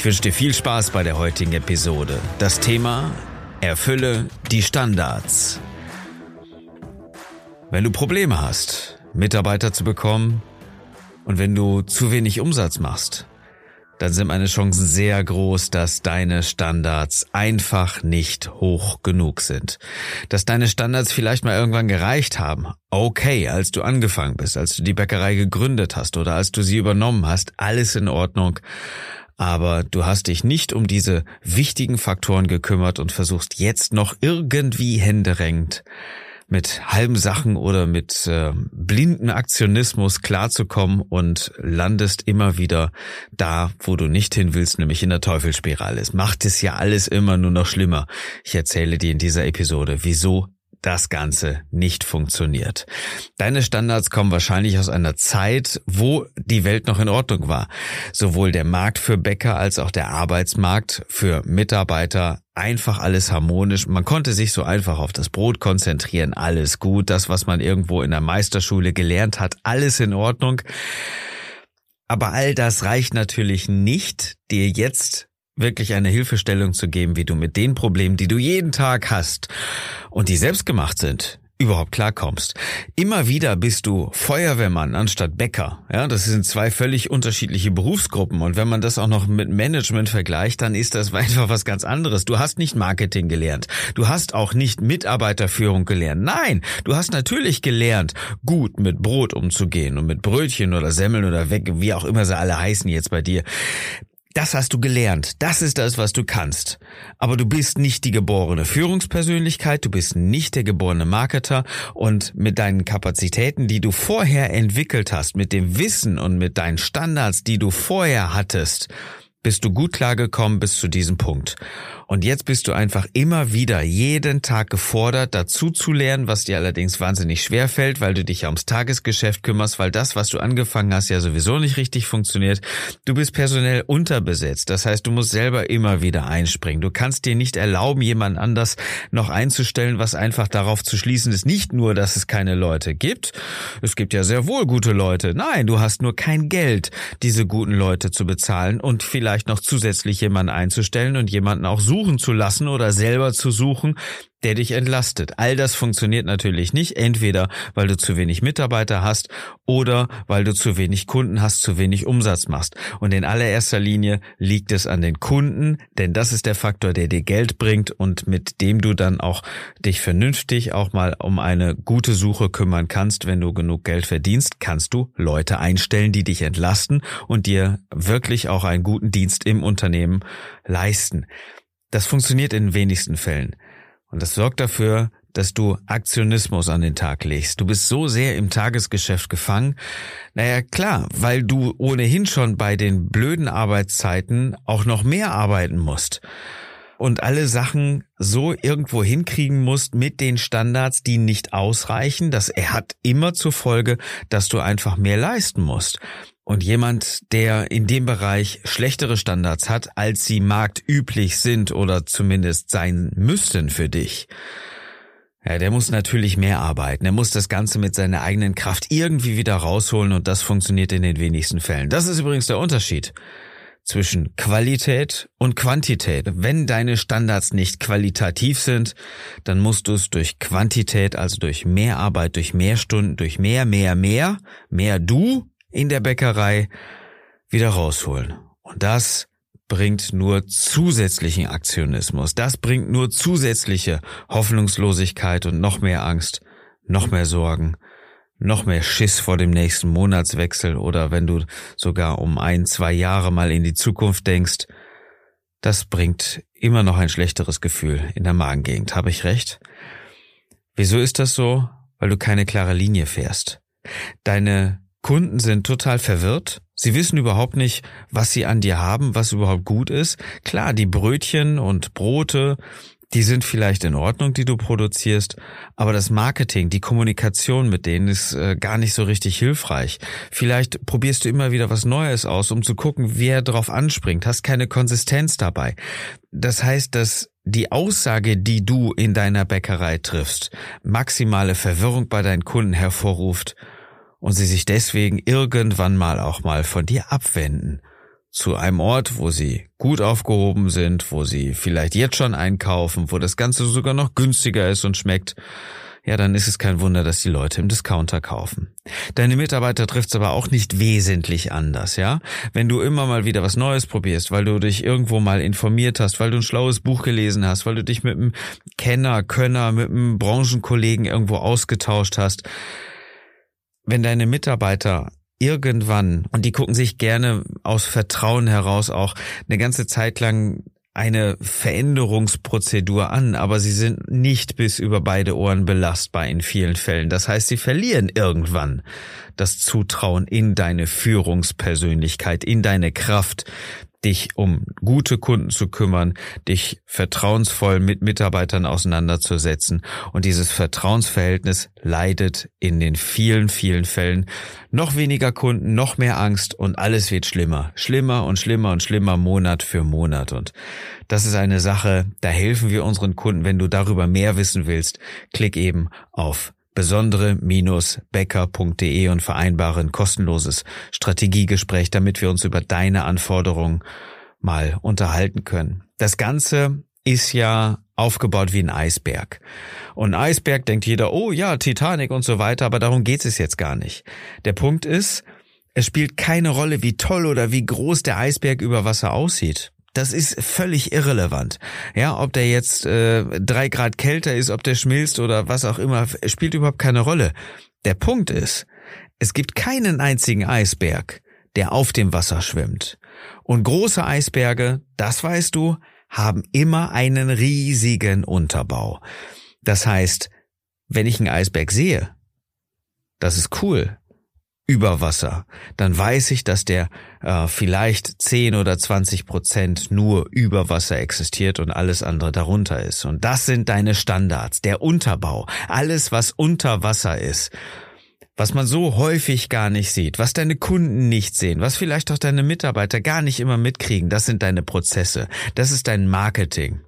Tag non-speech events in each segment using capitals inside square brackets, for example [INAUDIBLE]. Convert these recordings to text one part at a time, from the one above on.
Ich wünsche dir viel Spaß bei der heutigen Episode. Das Thema Erfülle die Standards. Wenn du Probleme hast, Mitarbeiter zu bekommen, und wenn du zu wenig Umsatz machst, dann sind meine Chancen sehr groß, dass deine Standards einfach nicht hoch genug sind. Dass deine Standards vielleicht mal irgendwann gereicht haben. Okay, als du angefangen bist, als du die Bäckerei gegründet hast oder als du sie übernommen hast, alles in Ordnung. Aber du hast dich nicht um diese wichtigen Faktoren gekümmert und versuchst jetzt noch irgendwie händeringend mit halben Sachen oder mit äh, blinden Aktionismus klarzukommen und landest immer wieder da, wo du nicht hin willst, nämlich in der Teufelsspirale. Es macht es ja alles immer nur noch schlimmer. Ich erzähle dir in dieser Episode, wieso das Ganze nicht funktioniert. Deine Standards kommen wahrscheinlich aus einer Zeit, wo die Welt noch in Ordnung war. Sowohl der Markt für Bäcker als auch der Arbeitsmarkt für Mitarbeiter einfach alles harmonisch. Man konnte sich so einfach auf das Brot konzentrieren. Alles gut. Das, was man irgendwo in der Meisterschule gelernt hat, alles in Ordnung. Aber all das reicht natürlich nicht, dir jetzt wirklich eine Hilfestellung zu geben, wie du mit den Problemen, die du jeden Tag hast und die selbst gemacht sind, überhaupt klarkommst. Immer wieder bist du Feuerwehrmann anstatt Bäcker. Ja, das sind zwei völlig unterschiedliche Berufsgruppen. Und wenn man das auch noch mit Management vergleicht, dann ist das [LAUGHS] einfach was ganz anderes. Du hast nicht Marketing gelernt. Du hast auch nicht Mitarbeiterführung gelernt. Nein, du hast natürlich gelernt, gut mit Brot umzugehen und mit Brötchen oder Semmeln oder weg, wie auch immer sie alle heißen jetzt bei dir. Das hast du gelernt. Das ist das, was du kannst. Aber du bist nicht die geborene Führungspersönlichkeit, du bist nicht der geborene Marketer und mit deinen Kapazitäten, die du vorher entwickelt hast, mit dem Wissen und mit deinen Standards, die du vorher hattest, bist du gut klargekommen bis zu diesem Punkt. Und jetzt bist du einfach immer wieder jeden Tag gefordert, dazu zu lernen, was dir allerdings wahnsinnig schwer fällt, weil du dich ja ums Tagesgeschäft kümmerst, weil das, was du angefangen hast, ja sowieso nicht richtig funktioniert. Du bist personell unterbesetzt. Das heißt, du musst selber immer wieder einspringen. Du kannst dir nicht erlauben, jemand anders noch einzustellen, was einfach darauf zu schließen ist. Nicht nur, dass es keine Leute gibt. Es gibt ja sehr wohl gute Leute. Nein, du hast nur kein Geld, diese guten Leute zu bezahlen und vielleicht noch zusätzlich jemanden einzustellen und jemanden auch suchen zu lassen oder selber zu suchen, der dich entlastet. All das funktioniert natürlich nicht, entweder weil du zu wenig Mitarbeiter hast oder weil du zu wenig Kunden hast, zu wenig Umsatz machst. Und in allererster Linie liegt es an den Kunden, denn das ist der Faktor, der dir Geld bringt und mit dem du dann auch dich vernünftig auch mal um eine gute Suche kümmern kannst. Wenn du genug Geld verdienst, kannst du Leute einstellen, die dich entlasten und dir wirklich auch einen guten Dienst im Unternehmen leisten. Das funktioniert in wenigsten Fällen. Und das sorgt dafür, dass du Aktionismus an den Tag legst. Du bist so sehr im Tagesgeschäft gefangen. Naja, klar, weil du ohnehin schon bei den blöden Arbeitszeiten auch noch mehr arbeiten musst. Und alle Sachen so irgendwo hinkriegen musst mit den Standards, die nicht ausreichen. Das hat immer zur Folge, dass du einfach mehr leisten musst. Und jemand, der in dem Bereich schlechtere Standards hat, als sie marktüblich sind oder zumindest sein müssten für dich, ja, der muss natürlich mehr arbeiten. Er muss das Ganze mit seiner eigenen Kraft irgendwie wieder rausholen und das funktioniert in den wenigsten Fällen. Das ist übrigens der Unterschied zwischen Qualität und Quantität. Wenn deine Standards nicht qualitativ sind, dann musst du es durch Quantität, also durch mehr Arbeit, durch mehr Stunden, durch mehr, mehr, mehr, mehr du in der Bäckerei wieder rausholen. Und das bringt nur zusätzlichen Aktionismus. Das bringt nur zusätzliche Hoffnungslosigkeit und noch mehr Angst, noch mehr Sorgen, noch mehr Schiss vor dem nächsten Monatswechsel oder wenn du sogar um ein, zwei Jahre mal in die Zukunft denkst. Das bringt immer noch ein schlechteres Gefühl in der Magengegend. Habe ich recht? Wieso ist das so? Weil du keine klare Linie fährst. Deine Kunden sind total verwirrt. Sie wissen überhaupt nicht, was sie an dir haben, was überhaupt gut ist. Klar, die Brötchen und Brote, die sind vielleicht in Ordnung, die du produzierst, aber das Marketing, die Kommunikation mit denen ist äh, gar nicht so richtig hilfreich. Vielleicht probierst du immer wieder was Neues aus, um zu gucken, wer drauf anspringt, hast keine Konsistenz dabei. Das heißt, dass die Aussage, die du in deiner Bäckerei triffst, maximale Verwirrung bei deinen Kunden hervorruft und sie sich deswegen irgendwann mal auch mal von dir abwenden. Zu einem Ort, wo sie gut aufgehoben sind, wo sie vielleicht jetzt schon einkaufen, wo das Ganze sogar noch günstiger ist und schmeckt, ja, dann ist es kein Wunder, dass die Leute im Discounter kaufen. Deine Mitarbeiter trifft's aber auch nicht wesentlich anders, ja? Wenn du immer mal wieder was Neues probierst, weil du dich irgendwo mal informiert hast, weil du ein schlaues Buch gelesen hast, weil du dich mit einem Kenner, Könner, mit einem Branchenkollegen irgendwo ausgetauscht hast, wenn deine Mitarbeiter irgendwann, und die gucken sich gerne aus Vertrauen heraus auch eine ganze Zeit lang eine Veränderungsprozedur an, aber sie sind nicht bis über beide Ohren belastbar in vielen Fällen. Das heißt, sie verlieren irgendwann das Zutrauen in deine Führungspersönlichkeit, in deine Kraft, dich um gute Kunden zu kümmern, dich vertrauensvoll mit Mitarbeitern auseinanderzusetzen. Und dieses Vertrauensverhältnis leidet in den vielen, vielen Fällen noch weniger Kunden, noch mehr Angst und alles wird schlimmer. Schlimmer und schlimmer und schlimmer Monat für Monat. Und das ist eine Sache, da helfen wir unseren Kunden. Wenn du darüber mehr wissen willst, klick eben auf besondere-becker.de und vereinbare ein kostenloses Strategiegespräch, damit wir uns über deine Anforderungen mal unterhalten können. Das Ganze ist ja aufgebaut wie ein Eisberg. Und Eisberg denkt jeder, oh ja, Titanic und so weiter, aber darum geht es jetzt gar nicht. Der Punkt ist, es spielt keine Rolle, wie toll oder wie groß der Eisberg über Wasser aussieht. Das ist völlig irrelevant. Ja, ob der jetzt äh, drei Grad kälter ist, ob der schmilzt oder was auch immer, spielt überhaupt keine Rolle. Der Punkt ist, es gibt keinen einzigen Eisberg, der auf dem Wasser schwimmt. Und große Eisberge, das weißt du, haben immer einen riesigen Unterbau. Das heißt, wenn ich einen Eisberg sehe, das ist cool über Wasser, dann weiß ich, dass der äh, vielleicht 10 oder 20 Prozent nur über Wasser existiert und alles andere darunter ist. Und das sind deine Standards, der Unterbau, alles, was unter Wasser ist. Was man so häufig gar nicht sieht, was deine Kunden nicht sehen, was vielleicht auch deine Mitarbeiter gar nicht immer mitkriegen, das sind deine Prozesse, das ist dein Marketing.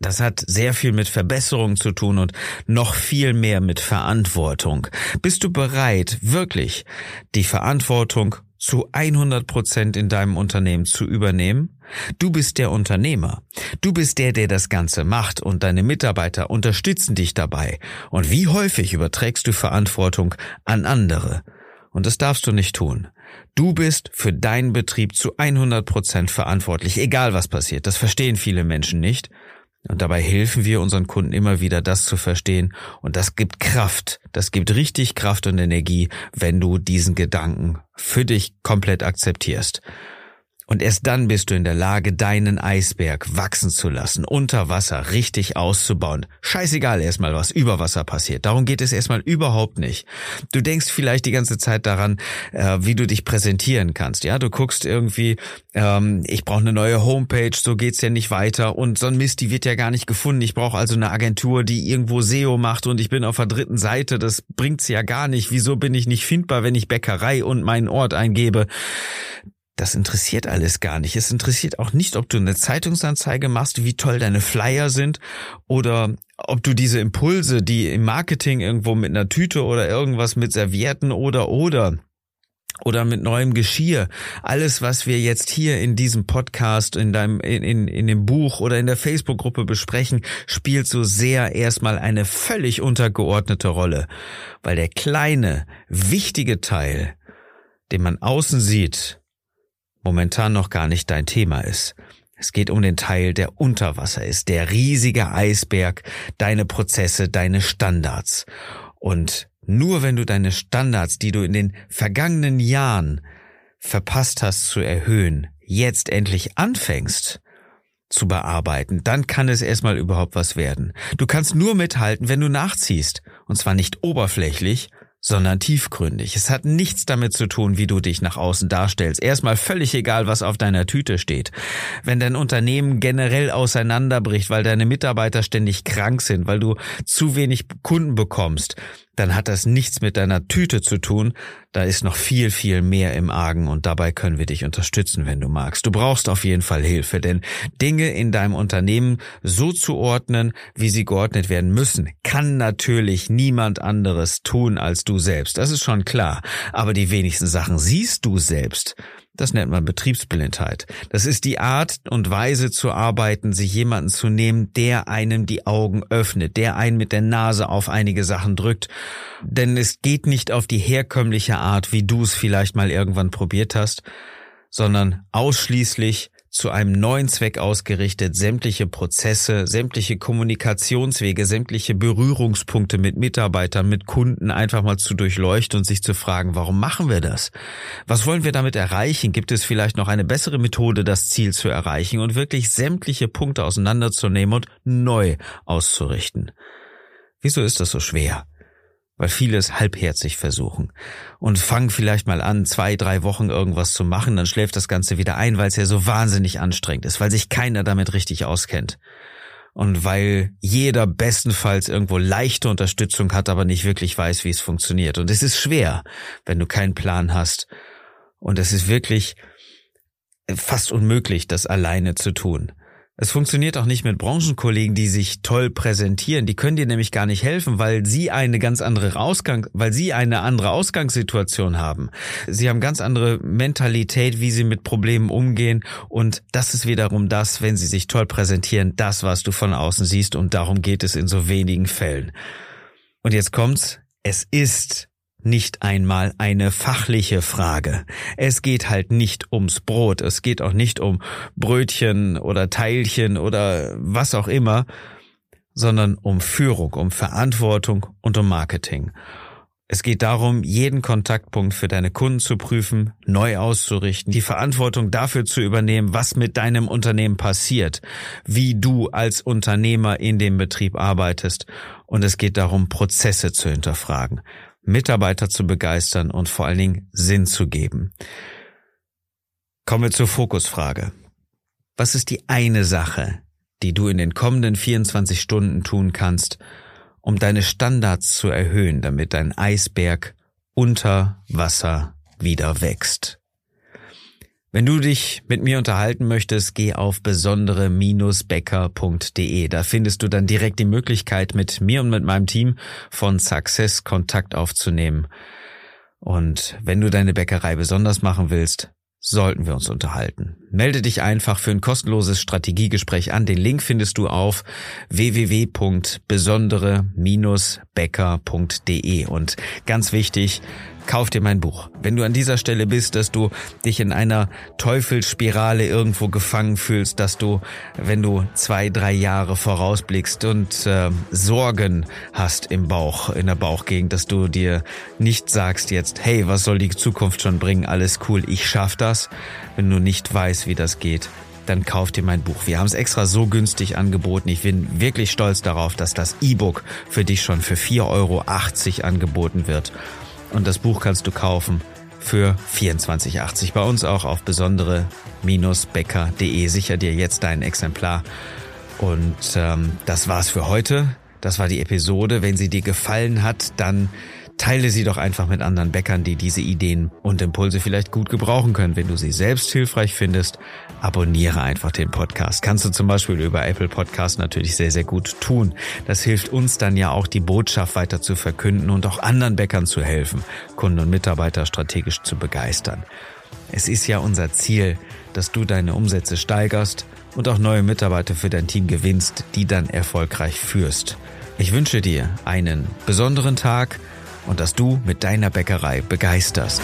Das hat sehr viel mit Verbesserung zu tun und noch viel mehr mit Verantwortung. Bist du bereit, wirklich die Verantwortung zu 100 Prozent in deinem Unternehmen zu übernehmen? Du bist der Unternehmer. Du bist der, der das Ganze macht und deine Mitarbeiter unterstützen dich dabei. Und wie häufig überträgst du Verantwortung an andere? Und das darfst du nicht tun. Du bist für deinen Betrieb zu 100 Prozent verantwortlich, egal was passiert. Das verstehen viele Menschen nicht. Und dabei helfen wir unseren Kunden immer wieder, das zu verstehen. Und das gibt Kraft. Das gibt richtig Kraft und Energie, wenn du diesen Gedanken für dich komplett akzeptierst. Und erst dann bist du in der Lage, deinen Eisberg wachsen zu lassen, unter Wasser richtig auszubauen. Scheißegal erstmal, was über Wasser passiert. Darum geht es erstmal überhaupt nicht. Du denkst vielleicht die ganze Zeit daran, äh, wie du dich präsentieren kannst. Ja, du guckst irgendwie, ähm, ich brauche eine neue Homepage, so geht's ja nicht weiter. Und so ein Mist, die wird ja gar nicht gefunden. Ich brauche also eine Agentur, die irgendwo SEO macht und ich bin auf der dritten Seite. Das bringt's ja gar nicht. Wieso bin ich nicht findbar, wenn ich Bäckerei und meinen Ort eingebe? Das interessiert alles gar nicht. Es interessiert auch nicht, ob du eine Zeitungsanzeige machst, wie toll deine Flyer sind oder ob du diese Impulse, die im Marketing irgendwo mit einer Tüte oder irgendwas mit Servietten oder oder oder mit neuem Geschirr. Alles, was wir jetzt hier in diesem Podcast, in deinem, in, in, in dem Buch oder in der Facebook-Gruppe besprechen, spielt so sehr erstmal eine völlig untergeordnete Rolle. Weil der kleine, wichtige Teil, den man außen sieht, momentan noch gar nicht dein Thema ist. Es geht um den Teil, der unter Wasser ist, der riesige Eisberg, deine Prozesse, deine Standards. Und nur wenn du deine Standards, die du in den vergangenen Jahren verpasst hast zu erhöhen, jetzt endlich anfängst zu bearbeiten, dann kann es erstmal überhaupt was werden. Du kannst nur mithalten, wenn du nachziehst. Und zwar nicht oberflächlich, sondern tiefgründig. Es hat nichts damit zu tun, wie du dich nach außen darstellst. Erstmal völlig egal, was auf deiner Tüte steht. Wenn dein Unternehmen generell auseinanderbricht, weil deine Mitarbeiter ständig krank sind, weil du zu wenig Kunden bekommst, dann hat das nichts mit deiner Tüte zu tun. Da ist noch viel, viel mehr im Argen und dabei können wir dich unterstützen, wenn du magst. Du brauchst auf jeden Fall Hilfe, denn Dinge in deinem Unternehmen so zu ordnen, wie sie geordnet werden müssen, kann natürlich niemand anderes tun als du selbst. Das ist schon klar. Aber die wenigsten Sachen siehst du selbst. Das nennt man Betriebsblindheit. Das ist die Art und Weise zu arbeiten, sich jemanden zu nehmen, der einem die Augen öffnet, der einen mit der Nase auf einige Sachen drückt. Denn es geht nicht auf die herkömmliche Art, wie du es vielleicht mal irgendwann probiert hast, sondern ausschließlich zu einem neuen Zweck ausgerichtet, sämtliche Prozesse, sämtliche Kommunikationswege, sämtliche Berührungspunkte mit Mitarbeitern, mit Kunden einfach mal zu durchleuchten und sich zu fragen, warum machen wir das? Was wollen wir damit erreichen? Gibt es vielleicht noch eine bessere Methode, das Ziel zu erreichen und wirklich sämtliche Punkte auseinanderzunehmen und neu auszurichten? Wieso ist das so schwer? Weil viele es halbherzig versuchen und fangen vielleicht mal an, zwei, drei Wochen irgendwas zu machen, dann schläft das Ganze wieder ein, weil es ja so wahnsinnig anstrengend ist, weil sich keiner damit richtig auskennt. Und weil jeder bestenfalls irgendwo leichte Unterstützung hat, aber nicht wirklich weiß, wie es funktioniert. Und es ist schwer, wenn du keinen Plan hast. Und es ist wirklich fast unmöglich, das alleine zu tun. Es funktioniert auch nicht mit Branchenkollegen, die sich toll präsentieren. Die können dir nämlich gar nicht helfen, weil sie eine ganz andere Ausgang, weil sie eine andere Ausgangssituation haben. Sie haben ganz andere Mentalität, wie sie mit Problemen umgehen. Und das ist wiederum das, wenn sie sich toll präsentieren, das, was du von außen siehst. Und darum geht es in so wenigen Fällen. Und jetzt kommt's. Es ist nicht einmal eine fachliche Frage. Es geht halt nicht ums Brot, es geht auch nicht um Brötchen oder Teilchen oder was auch immer, sondern um Führung, um Verantwortung und um Marketing. Es geht darum, jeden Kontaktpunkt für deine Kunden zu prüfen, neu auszurichten, die Verantwortung dafür zu übernehmen, was mit deinem Unternehmen passiert, wie du als Unternehmer in dem Betrieb arbeitest. Und es geht darum, Prozesse zu hinterfragen. Mitarbeiter zu begeistern und vor allen Dingen Sinn zu geben. Kommen wir zur Fokusfrage. Was ist die eine Sache, die du in den kommenden 24 Stunden tun kannst, um deine Standards zu erhöhen, damit dein Eisberg unter Wasser wieder wächst? Wenn du dich mit mir unterhalten möchtest, geh auf besondere-becker.de. Da findest du dann direkt die Möglichkeit, mit mir und mit meinem Team von Success Kontakt aufzunehmen. Und wenn du deine Bäckerei besonders machen willst, sollten wir uns unterhalten. Melde dich einfach für ein kostenloses Strategiegespräch an. Den Link findest du auf www.besondere-becker.de. Und ganz wichtig, kauf dir mein Buch. Wenn du an dieser Stelle bist, dass du dich in einer Teufelsspirale irgendwo gefangen fühlst, dass du, wenn du zwei, drei Jahre vorausblickst und äh, Sorgen hast im Bauch, in der Bauchgegend, dass du dir nicht sagst jetzt, hey, was soll die Zukunft schon bringen? Alles cool, ich schaff das. Wenn du nicht weißt, wie das geht, dann kauf dir mein Buch. Wir haben es extra so günstig angeboten. Ich bin wirklich stolz darauf, dass das E-Book für dich schon für 4,80 Euro angeboten wird. Und das Buch kannst du kaufen für 24,80 bei uns auch auf besondere-becker.de. Sicher dir jetzt dein Exemplar. Und ähm, das war's für heute. Das war die Episode. Wenn sie dir gefallen hat, dann Teile sie doch einfach mit anderen Bäckern, die diese Ideen und Impulse vielleicht gut gebrauchen können. Wenn du sie selbst hilfreich findest, abonniere einfach den Podcast. Kannst du zum Beispiel über Apple Podcast natürlich sehr, sehr gut tun. Das hilft uns dann ja auch, die Botschaft weiter zu verkünden und auch anderen Bäckern zu helfen, Kunden und Mitarbeiter strategisch zu begeistern. Es ist ja unser Ziel, dass du deine Umsätze steigerst und auch neue Mitarbeiter für dein Team gewinnst, die dann erfolgreich führst. Ich wünsche dir einen besonderen Tag, und dass du mit deiner Bäckerei begeisterst.